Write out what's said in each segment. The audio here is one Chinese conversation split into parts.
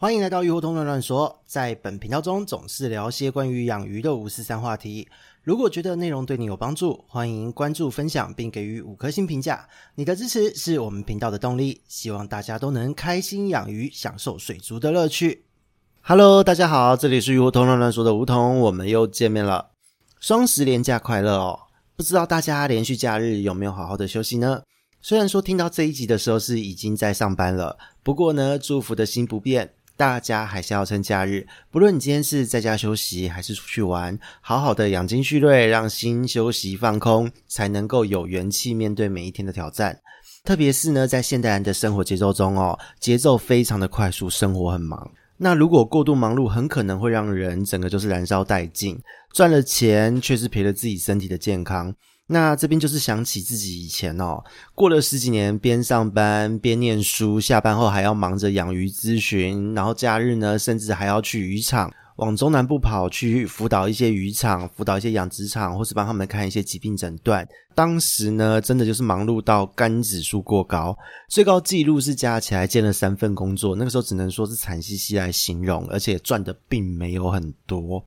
欢迎来到鱼活通乱乱说，在本频道中总是聊些关于养鱼的五四三话题。如果觉得内容对你有帮助，欢迎关注、分享并给予五颗星评价。你的支持是我们频道的动力。希望大家都能开心养鱼，享受水族的乐趣。Hello，大家好，这里是鱼活通乱乱说的梧桐，我们又见面了。双十连假快乐哦！不知道大家连续假日有没有好好的休息呢？虽然说听到这一集的时候是已经在上班了，不过呢，祝福的心不变。大家还是要趁假日，不论你今天是在家休息还是出去玩，好好的养精蓄锐，让心休息放空，才能够有元气面对每一天的挑战。特别是呢，在现代人的生活节奏中哦，节奏非常的快速，生活很忙。那如果过度忙碌，很可能会让人整个就是燃烧殆尽，赚了钱却是赔了自己身体的健康。那这边就是想起自己以前哦，过了十几年，边上班边念书，下班后还要忙着养鱼咨询，然后假日呢，甚至还要去渔场往中南部跑去辅导一些渔场，辅导一些养殖场，或是帮他们看一些疾病诊断。当时呢，真的就是忙碌到肝指数过高，最高纪录是加起来兼了三份工作，那个时候只能说是惨兮兮来形容，而且赚的并没有很多。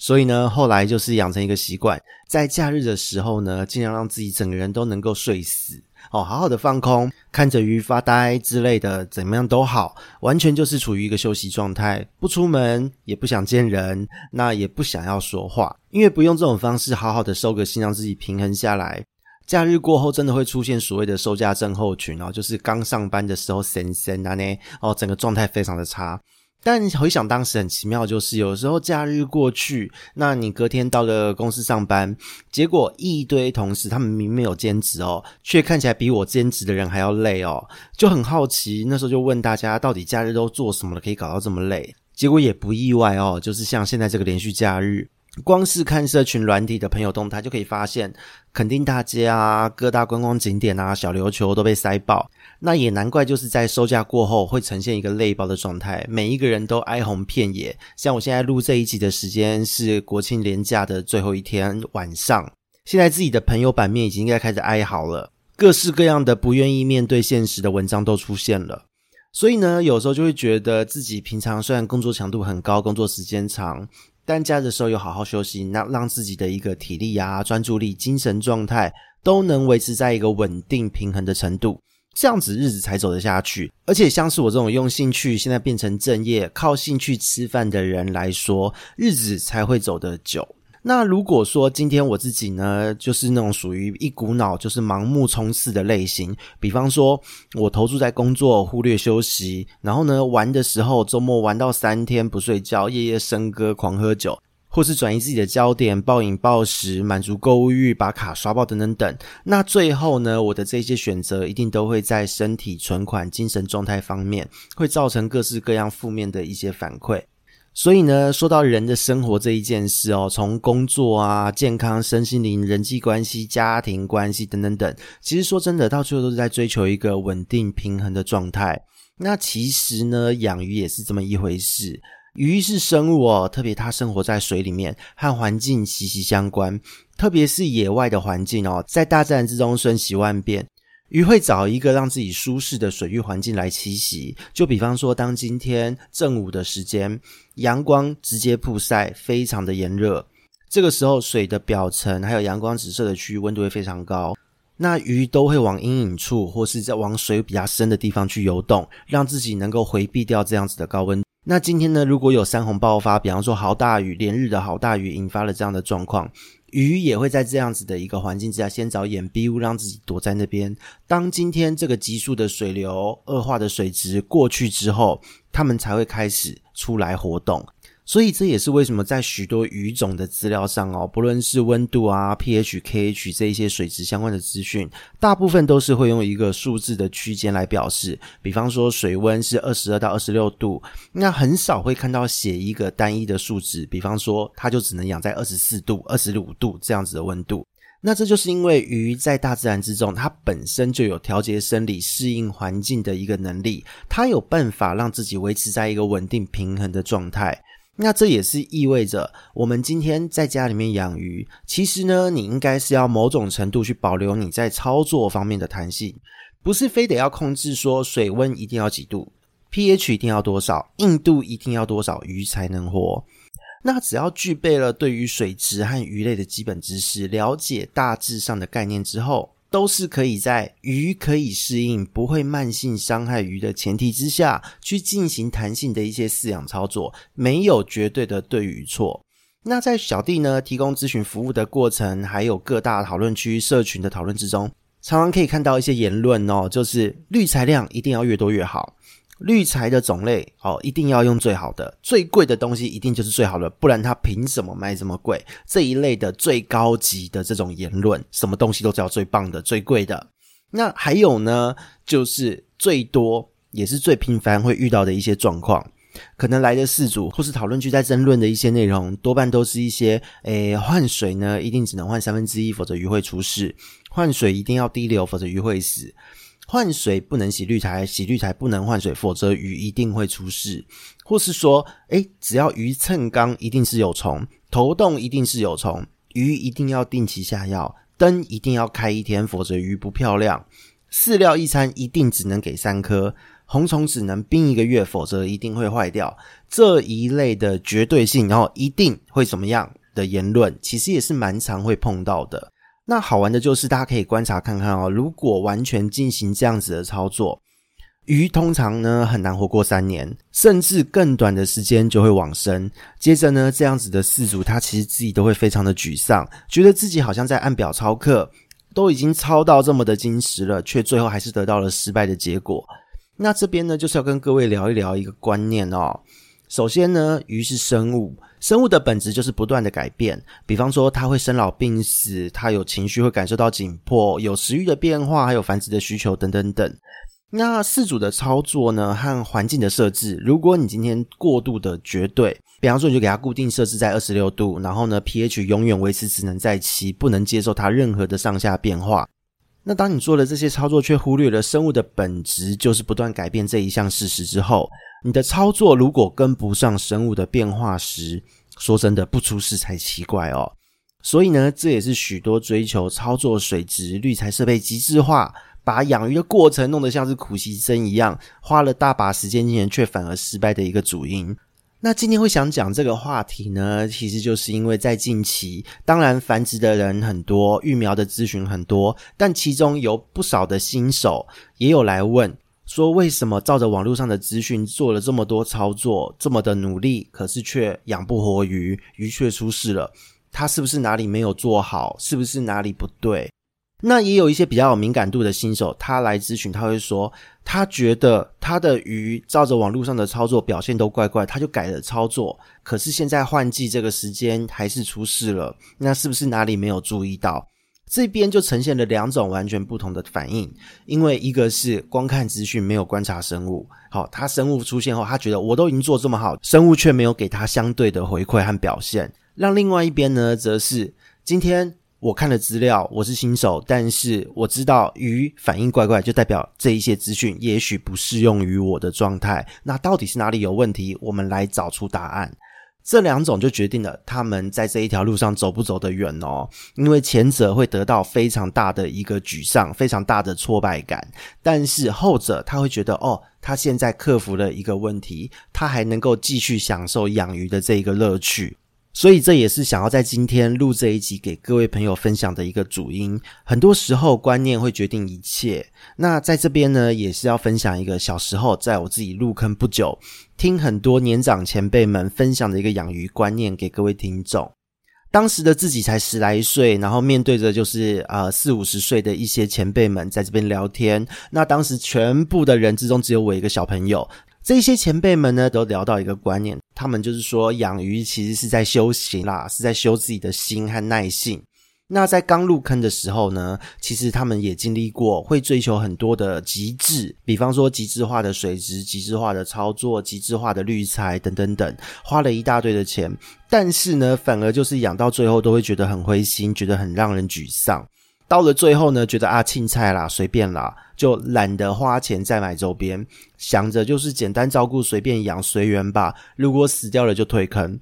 所以呢，后来就是养成一个习惯，在假日的时候呢，尽量让自己整个人都能够睡死哦，好好的放空，看着鱼发呆之类的，怎么样都好，完全就是处于一个休息状态，不出门，也不想见人，那也不想要说话，因为不用这种方式好好的收个心，让自己平衡下来。假日过后，真的会出现所谓的收假症候群哦，就是刚上班的时候神神啊呢，哦，整个状态非常的差。但回想当时很奇妙，就是有时候假日过去，那你隔天到了公司上班，结果一堆同事他们明明有兼职哦，却看起来比我兼职的人还要累哦，就很好奇，那时候就问大家到底假日都做什么了，可以搞到这么累？结果也不意外哦，就是像现在这个连续假日。光是看社群软体的朋友动态，就可以发现，垦丁大街啊，各大观光景点啊，小琉球都被塞爆。那也难怪，就是在收假过后会呈现一个累爆的状态，每一个人都哀鸿遍野。像我现在录这一集的时间是国庆连假的最后一天晚上，现在自己的朋友版面已经应该开始哀嚎了，各式各样的不愿意面对现实的文章都出现了。所以呢，有时候就会觉得自己平常虽然工作强度很高，工作时间长。但假的时候有好好休息，那让自己的一个体力啊、专注力、精神状态都能维持在一个稳定平衡的程度，这样子日子才走得下去。而且像是我这种用兴趣现在变成正业、靠兴趣吃饭的人来说，日子才会走得久。那如果说今天我自己呢，就是那种属于一股脑就是盲目冲刺的类型，比方说我投注在工作，忽略休息，然后呢玩的时候周末玩到三天不睡觉，夜夜笙歌，狂喝酒，或是转移自己的焦点，暴饮暴食，满足购物欲，把卡刷爆等等等。那最后呢，我的这些选择一定都会在身体、存款、精神状态方面，会造成各式各样负面的一些反馈。所以呢，说到人的生活这一件事哦，从工作啊、健康、身心灵、人际关系、家庭关系等等等，其实说真的，到最后都是在追求一个稳定平衡的状态。那其实呢，养鱼也是这么一回事。鱼是生物哦，特别它生活在水里面，和环境息息相关。特别是野外的环境哦，在大自然之中瞬息万变。鱼会找一个让自己舒适的水域环境来栖息，就比方说，当今天正午的时间，阳光直接曝晒，非常的炎热，这个时候水的表层还有阳光直射的区域温度会非常高，那鱼都会往阴影处或是在往水比较深的地方去游动，让自己能够回避掉这样子的高温。那今天呢，如果有山洪爆发，比方说好大雨，连日的好大雨引发了这样的状况。鱼也会在这样子的一个环境之下，先找掩蔽物，让自己躲在那边。当今天这个急速的水流、恶化的水质过去之后，它们才会开始出来活动。所以这也是为什么在许多鱼种的资料上哦，不论是温度啊、pH、KH 这一些水质相关的资讯，大部分都是会用一个数字的区间来表示。比方说水温是二十二到二十六度，那很少会看到写一个单一的数值。比方说它就只能养在二十四度、二十五度这样子的温度。那这就是因为鱼在大自然之中，它本身就有调节生理、适应环境的一个能力，它有办法让自己维持在一个稳定平衡的状态。那这也是意味着，我们今天在家里面养鱼，其实呢，你应该是要某种程度去保留你在操作方面的弹性，不是非得要控制说水温一定要几度，pH 一定要多少，硬度一定要多少，鱼才能活。那只要具备了对于水质和鱼类的基本知识，了解大致上的概念之后，都是可以在鱼可以适应、不会慢性伤害鱼的前提之下去进行弹性的一些饲养操作，没有绝对的对与错。那在小弟呢提供咨询服务的过程，还有各大讨论区、社群的讨论之中，常常可以看到一些言论哦，就是滤材量一定要越多越好。滤材的种类哦，一定要用最好的，最贵的东西一定就是最好的，不然它凭什么卖这么贵？这一类的最高级的这种言论，什么东西都叫最棒的、最贵的。那还有呢，就是最多也是最频繁会遇到的一些状况，可能来的饲主或是讨论区在争论的一些内容，多半都是一些诶，换水呢一定只能换三分之一，否则鱼会出事；换水一定要滴流，否则鱼会死。换水不能洗滤材，洗滤材不能换水，否则鱼一定会出事。或是说，诶，只要鱼蹭缸一定是有虫，头洞一定是有虫，鱼一定要定期下药，灯一定要开一天，否则鱼不漂亮。饲料一餐一定只能给三颗，红虫只能冰一个月，否则一定会坏掉。这一类的绝对性，然后一定会怎么样的言论，其实也是蛮常会碰到的。那好玩的就是，大家可以观察看看哦。如果完全进行这样子的操作，鱼通常呢很难活过三年，甚至更短的时间就会往生。接着呢，这样子的四主他其实自己都会非常的沮丧，觉得自己好像在按表操课，都已经操到这么的精实了，却最后还是得到了失败的结果。那这边呢，就是要跟各位聊一聊一个观念哦。首先呢，鱼是生物。生物的本质就是不断的改变，比方说它会生老病死，它有情绪，会感受到紧迫，有食欲的变化，还有繁殖的需求等等等。那四组的操作呢，和环境的设置，如果你今天过度的绝对，比方说你就给它固定设置在二十六度，然后呢 pH 永远维持只能在七，不能接受它任何的上下变化。那当你做了这些操作，却忽略了生物的本质就是不断改变这一项事实之后，你的操作如果跟不上生物的变化时，说真的，不出事才奇怪哦。所以呢，这也是许多追求操作水质、滤材设备极致化，把养鱼的过程弄得像是苦行僧一样，花了大把时间金钱，却反而失败的一个主因。那今天会想讲这个话题呢，其实就是因为在近期，当然繁殖的人很多，育苗的咨询很多，但其中有不少的新手也有来问。说为什么照着网络上的资讯做了这么多操作，这么的努力，可是却养不活鱼，鱼却出事了？他是不是哪里没有做好？是不是哪里不对？那也有一些比较有敏感度的新手，他来咨询，他会说，他觉得他的鱼照着网络上的操作表现都怪怪，他就改了操作，可是现在换季这个时间还是出事了，那是不是哪里没有注意到？这边就呈现了两种完全不同的反应，因为一个是光看资讯没有观察生物，好，他生物出现后，他觉得我都已经做这么好，生物却没有给他相对的回馈和表现，让另外一边呢，则是今天我看了资料，我是新手，但是我知道鱼反应怪怪，就代表这一些资讯也许不适用于我的状态，那到底是哪里有问题？我们来找出答案。这两种就决定了他们在这一条路上走不走得远哦，因为前者会得到非常大的一个沮丧，非常大的挫败感，但是后者他会觉得哦，他现在克服了一个问题，他还能够继续享受养鱼的这一个乐趣。所以这也是想要在今天录这一集给各位朋友分享的一个主因。很多时候观念会决定一切。那在这边呢，也是要分享一个小时候在我自己入坑不久，听很多年长前辈们分享的一个养鱼观念给各位听众。当时的自己才十来岁，然后面对着就是呃四五十岁的一些前辈们在这边聊天。那当时全部的人之中，只有我一个小朋友。这些前辈们呢，都聊到一个观念，他们就是说，养鱼其实是在修行啦，是在修自己的心和耐性。那在刚入坑的时候呢，其实他们也经历过，会追求很多的极致，比方说极致化的水质、极致化的操作、极致化的滤材等等等，花了一大堆的钱，但是呢，反而就是养到最后都会觉得很灰心，觉得很让人沮丧。到了最后呢，觉得啊，青菜啦，随便啦，就懒得花钱再买周边，想着就是简单照顾，随便养，随缘吧。如果死掉了就退坑，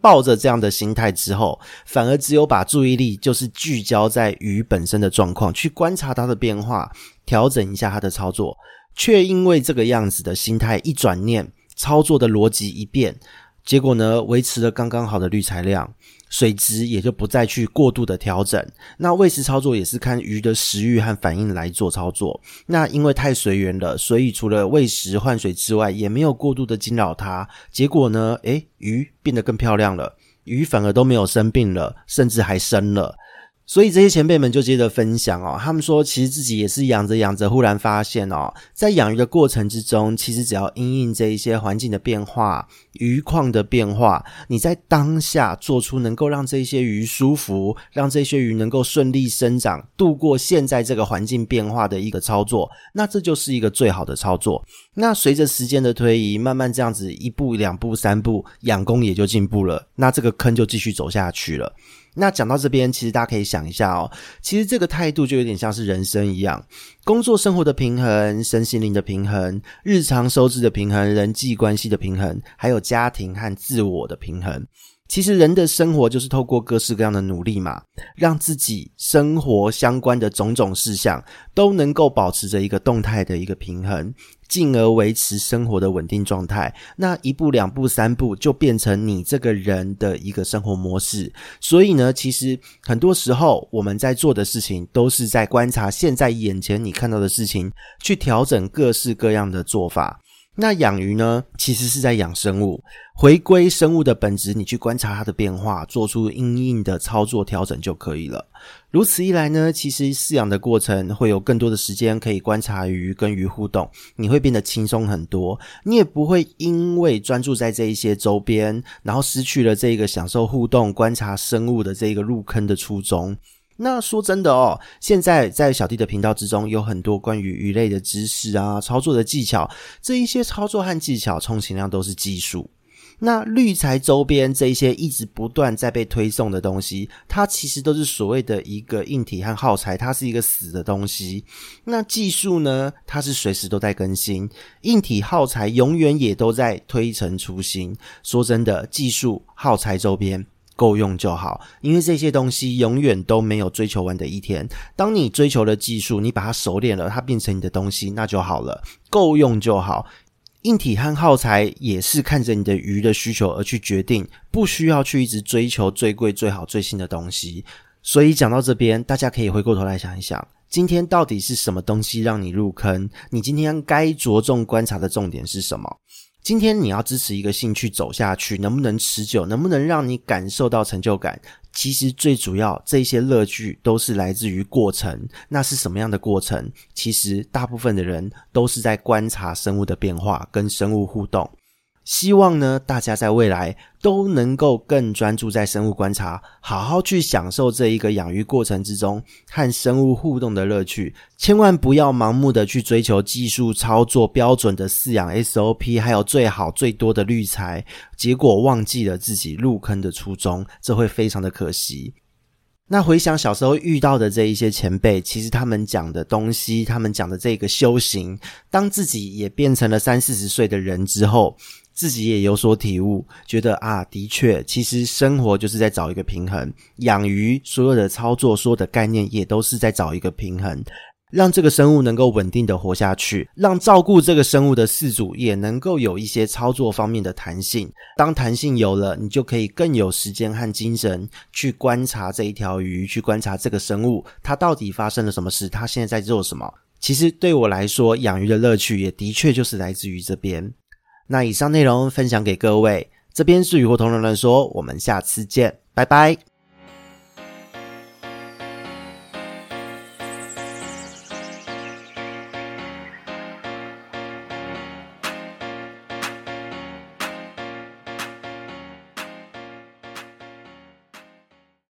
抱着这样的心态之后，反而只有把注意力就是聚焦在鱼本身的状况，去观察它的变化，调整一下它的操作。却因为这个样子的心态一转念，操作的逻辑一变，结果呢，维持了刚刚好的滤材量。水质也就不再去过度的调整。那喂食操作也是看鱼的食欲和反应来做操作。那因为太随缘了，所以除了喂食换水之外，也没有过度的惊扰它。结果呢，诶，鱼变得更漂亮了，鱼反而都没有生病了，甚至还生了。所以这些前辈们就接着分享哦，他们说其实自己也是养着养着，忽然发现哦，在养鱼的过程之中，其实只要因应这一些环境的变化、鱼况的变化，你在当下做出能够让这些鱼舒服、让这些鱼能够顺利生长、度过现在这个环境变化的一个操作，那这就是一个最好的操作。那随着时间的推移，慢慢这样子一步、两步、三步，养功也就进步了，那这个坑就继续走下去了。那讲到这边，其实大家可以想一下哦，其实这个态度就有点像是人生一样，工作生活的平衡、身心灵的平衡、日常收支的平衡、人际关系的平衡，还有家庭和自我的平衡。其实人的生活就是透过各式各样的努力嘛，让自己生活相关的种种事项都能够保持着一个动态的一个平衡，进而维持生活的稳定状态。那一步、两步、三步，就变成你这个人的一个生活模式。所以呢，其实很多时候我们在做的事情，都是在观察现在眼前你看到的事情，去调整各式各样的做法。那养鱼呢，其实是在养生物，回归生物的本质，你去观察它的变化，做出应应的操作调整就可以了。如此一来呢，其实饲养的过程会有更多的时间可以观察鱼跟鱼互动，你会变得轻松很多，你也不会因为专注在这一些周边，然后失去了这个享受互动、观察生物的这个入坑的初衷。那说真的哦，现在在小弟的频道之中有很多关于鱼类的知识啊，操作的技巧，这一些操作和技巧充其量都是技术。那滤材周边这一些一直不断在被推送的东西，它其实都是所谓的一个硬体和耗材，它是一个死的东西。那技术呢，它是随时都在更新，硬体耗材永远也都在推陈出新。说真的，技术耗材周边。够用就好，因为这些东西永远都没有追求完的一天。当你追求了技术，你把它熟练了，它变成你的东西，那就好了。够用就好。硬体和耗材也是看着你的鱼的需求而去决定，不需要去一直追求最贵、最好、最新的东西。所以讲到这边，大家可以回过头来想一想，今天到底是什么东西让你入坑？你今天该着重观察的重点是什么？今天你要支持一个兴趣走下去，能不能持久？能不能让你感受到成就感？其实最主要，这些乐趣都是来自于过程。那是什么样的过程？其实大部分的人都是在观察生物的变化，跟生物互动。希望呢，大家在未来都能够更专注在生物观察，好好去享受这一个养鱼过程之中和生物互动的乐趣。千万不要盲目的去追求技术操作标准的饲养 SOP，还有最好最多的滤材，结果忘记了自己入坑的初衷，这会非常的可惜。那回想小时候遇到的这一些前辈，其实他们讲的东西，他们讲的这个修行，当自己也变成了三四十岁的人之后，自己也有所体悟，觉得啊，的确，其实生活就是在找一个平衡，养鱼所有的操作，所有的概念也都是在找一个平衡。让这个生物能够稳定的活下去，让照顾这个生物的饲主也能够有一些操作方面的弹性。当弹性有了，你就可以更有时间和精神去观察这一条鱼，去观察这个生物，它到底发生了什么事，它现在在做什么。其实对我来说，养鱼的乐趣也的确就是来自于这边。那以上内容分享给各位，这边是雨后同人乱说，我们下次见，拜拜。